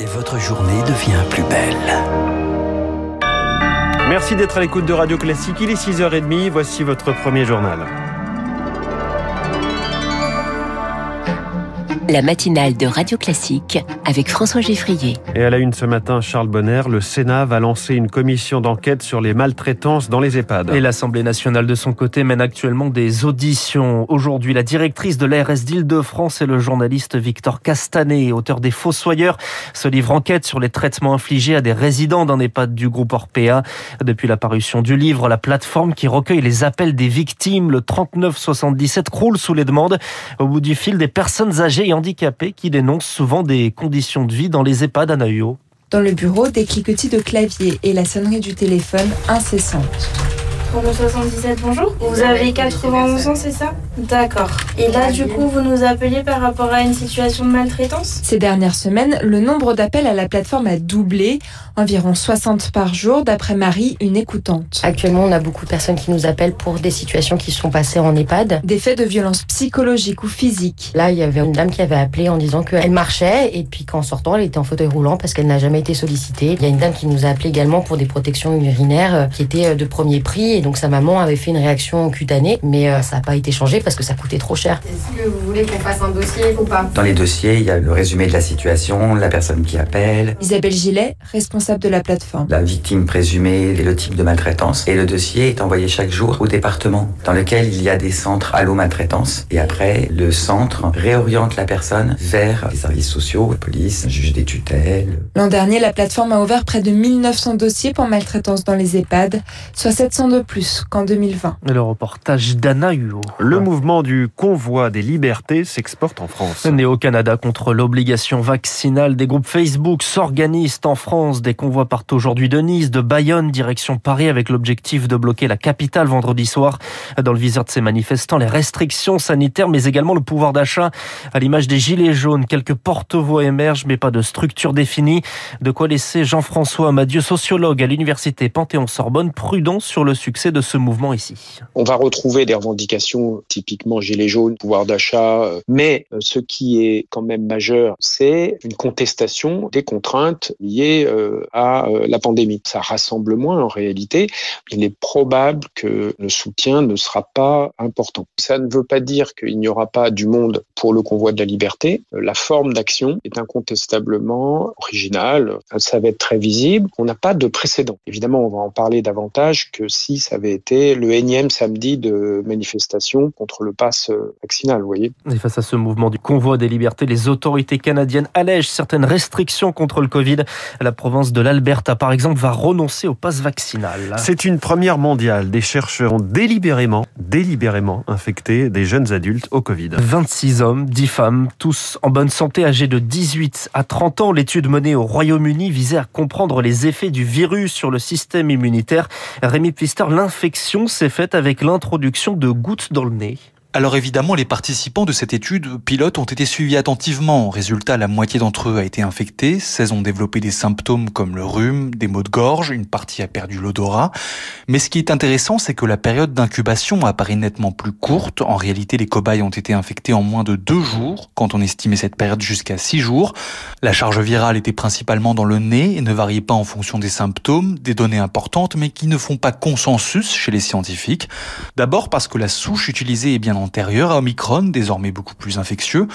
et votre journée devient plus belle. Merci d'être à l'écoute de Radio Classique. Il est 6h30. Voici votre premier journal. La matinale de Radio Classique avec François Geffrier. Et à la une ce matin, Charles Bonner, le Sénat va lancer une commission d'enquête sur les maltraitances dans les EHPAD. Et l'Assemblée nationale de son côté mène actuellement des auditions. Aujourd'hui, la directrice de l'ARS d'Île-de-France et le journaliste Victor Castanet, auteur des Fossoyeurs, se livre enquête sur les traitements infligés à des résidents d'un EHPAD du groupe Orpea. Depuis la parution du livre, la plateforme qui recueille les appels des victimes, le 3977, croule sous les demandes. Au bout du fil, des personnes âgées et handicapés qui dénoncent souvent des conditions de vie dans les EHPAD à Naïo. Dans le bureau, des cliquetis de clavier et la sonnerie du téléphone incessante. 77, bonjour. Vous avez 91 ans, c'est ça D'accord. Et là, du coup, vous nous appelez par rapport à une situation de maltraitance Ces dernières semaines, le nombre d'appels à la plateforme a doublé, environ 60 par jour, d'après Marie, une écoutante. Actuellement, on a beaucoup de personnes qui nous appellent pour des situations qui sont passées en EHPAD. Des faits de violence psychologique ou physique. Là, il y avait une dame qui avait appelé en disant qu'elle marchait et puis qu'en sortant, elle était en fauteuil roulant parce qu'elle n'a jamais été sollicitée. Il y a une dame qui nous a appelé également pour des protections urinaires euh, qui étaient euh, de premier prix et donc sa maman avait fait une réaction cutanée, mais euh, ça n'a pas été changé parce que ça coûtait trop cher. Est-ce que vous voulez qu'on fasse un dossier ou pas? Dans les dossiers, il y a le résumé de la situation, la personne qui appelle. Isabelle Gillet, responsable de la plateforme. La victime présumée et le type de maltraitance. Et le dossier est envoyé chaque jour au département, dans lequel il y a des centres allo maltraitance. Et après, le centre réoriente la personne vers les services sociaux, police, juge des tutelles. L'an dernier, la plateforme a ouvert près de 1900 dossiers pour maltraitance dans les EHPAD, soit 700 de plus qu'en 2020. Le reportage d'Anna Huot. Le mouvement du convoi des libertés s'exporte en France. Né au Canada contre l'obligation vaccinale, des groupes Facebook s'organisent en France. Des convois partent aujourd'hui de Nice, de Bayonne, direction Paris, avec l'objectif de bloquer la capitale vendredi soir. Dans le viseur de ces manifestants, les restrictions sanitaires, mais également le pouvoir d'achat. À l'image des Gilets jaunes, quelques porte-voix émergent, mais pas de structure définie. De quoi laisser Jean-François Amadieu, sociologue à l'université Panthéon-Sorbonne, prudent sur le succès de ce mouvement ici. On va retrouver des revendications typiquement Gilets jaunes, pouvoir d'achat, mais ce qui est quand même majeur, c'est une contestation des contraintes liées à la pandémie. Ça rassemble moins en réalité. Il est probable que le soutien ne sera pas important. Ça ne veut pas dire qu'il n'y aura pas du monde pour le convoi de la liberté. La forme d'action est incontestablement originale. Ça va être très visible. On n'a pas de précédent. Évidemment, on va en parler davantage que si ça avait été le énième samedi de manifestation contre le pass vaccinal, vous voyez. Et face à ce mouvement du convoi des libertés, les autorités canadiennes allègent certaines restrictions contre le Covid. La province de l'Alberta, par exemple, va renoncer au pass vaccinal. C'est une première mondiale. Des chercheurs ont délibérément, délibérément infecté des jeunes adultes au Covid. 26 hommes, 10 femmes, tous en bonne santé, âgés de 18 à 30 ans. L'étude menée au Royaume-Uni visait à comprendre les effets du virus sur le système immunitaire. Rémi Pfister, l'infection s'est faite avec l'introduction de gouttes dans le nez. Alors évidemment, les participants de cette étude pilote ont été suivis attentivement. Résultat, la moitié d'entre eux a été infectée, 16 ont développé des symptômes comme le rhume, des maux de gorge, une partie a perdu l'odorat. Mais ce qui est intéressant, c'est que la période d'incubation apparaît nettement plus courte. En réalité, les cobayes ont été infectés en moins de deux jours, quand on estimait cette période jusqu'à six jours. La charge virale était principalement dans le nez et ne variait pas en fonction des symptômes, des données importantes, mais qui ne font pas consensus chez les scientifiques. D'abord parce que la souche utilisée est bien antérieur à Omicron, désormais beaucoup plus infectieux.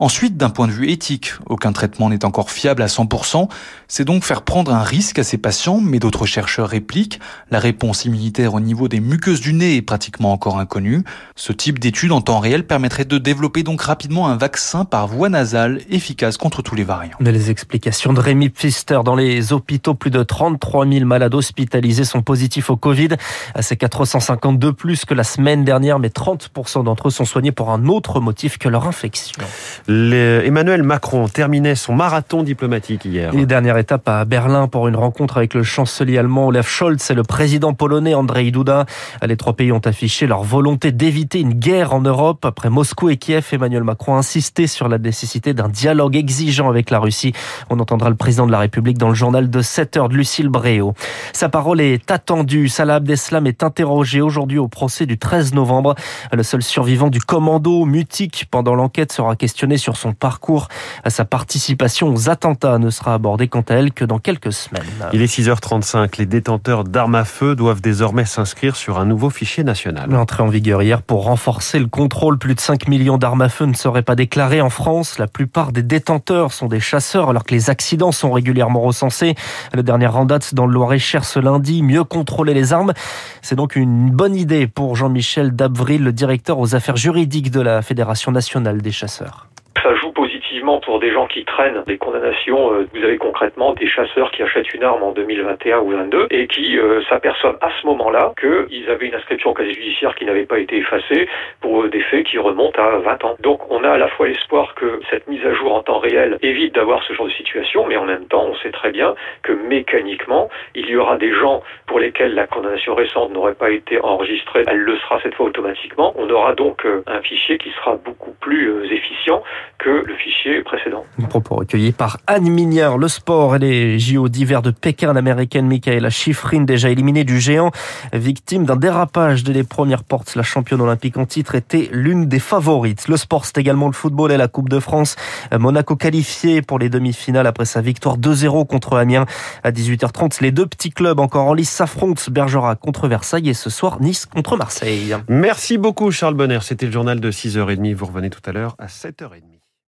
Ensuite, d'un point de vue éthique, aucun traitement n'est encore fiable à 100%. C'est donc faire prendre un risque à ces patients, mais d'autres chercheurs répliquent. La réponse immunitaire au niveau des muqueuses du nez est pratiquement encore inconnue. Ce type d'étude en temps réel permettrait de développer donc rapidement un vaccin par voie nasale efficace contre tous les variants. Les explications de Rémi Pfister dans les hôpitaux, plus de 33 000 malades hospitalisés sont positifs au Covid. C'est 450 de plus que la semaine dernière, mais 30% d'entre eux sont soignés pour un autre motif que leur infection. Les... Emmanuel Macron terminait son marathon diplomatique hier. Et dernière étape à Berlin pour une rencontre avec le chancelier allemand Olaf Scholz et le président polonais Andrzej Duda. Les trois pays ont affiché leur volonté d'éviter une guerre en Europe. Après Moscou et Kiev, Emmanuel Macron a insisté sur la nécessité d'un dialogue exigeant avec la Russie. On entendra le président de la République dans le journal de 7 heures de Lucille Bréau. Sa parole est attendue. Salah Abdeslam est interrogé aujourd'hui au procès du 13 novembre. Le seul survivant du commando mutique pendant l'enquête sera questionné sur son parcours. Sa participation aux attentats ne sera abordée quant à elle que dans quelques semaines. Il est 6h35. Les détenteurs d'armes à feu doivent désormais s'inscrire sur un nouveau fichier national. Entrée en vigueur hier pour renforcer le contrôle. Plus de 5 millions d'armes à feu ne seraient pas déclarées en France. La plupart des détenteurs sont des chasseurs alors que les accidents sont régulièrement recensés. Le dernier en date dans le Loir-et-Cher ce lundi, mieux contrôler les armes. C'est donc une bonne idée pour Jean-Michel Dabvril, le directeur aux affaires juridiques de la Fédération nationale des chasseurs positivement pour des gens qui traînent des condamnations. Euh, vous avez concrètement des chasseurs qui achètent une arme en 2021 ou 2022 et qui euh, s'aperçoivent à ce moment-là qu'ils avaient une inscription au casier judiciaire qui n'avait pas été effacée pour euh, des faits qui remontent à 20 ans. Donc on a à la fois l'espoir que cette mise à jour en temps réel évite d'avoir ce genre de situation, mais en même temps on sait très bien que mécaniquement il y aura des gens pour lesquels la condamnation récente n'aurait pas été enregistrée, elle le sera cette fois automatiquement. On aura donc un fichier qui sera beaucoup plus efficient que le fichier précédent. Propos recueillis par Anne Mignard. Le sport et les JO d'hiver de Pékin, l'américaine Michaela Schifrin, déjà éliminée du géant, victime d'un dérapage dès les premières portes. La championne olympique en titre était l'une des favorites. Le sport, c'est également le football et la Coupe de France. Monaco qualifié pour les demi-finales après sa victoire 2-0 contre Amiens. À 18h30, les deux petits clubs encore en lice s'affrontent. Bergerac contre Versailles et ce soir, Nice contre Marseille. Merci beaucoup Charles Bonner. C'était le journal de 6h30. Vous revenez tout à l'heure à 7h30.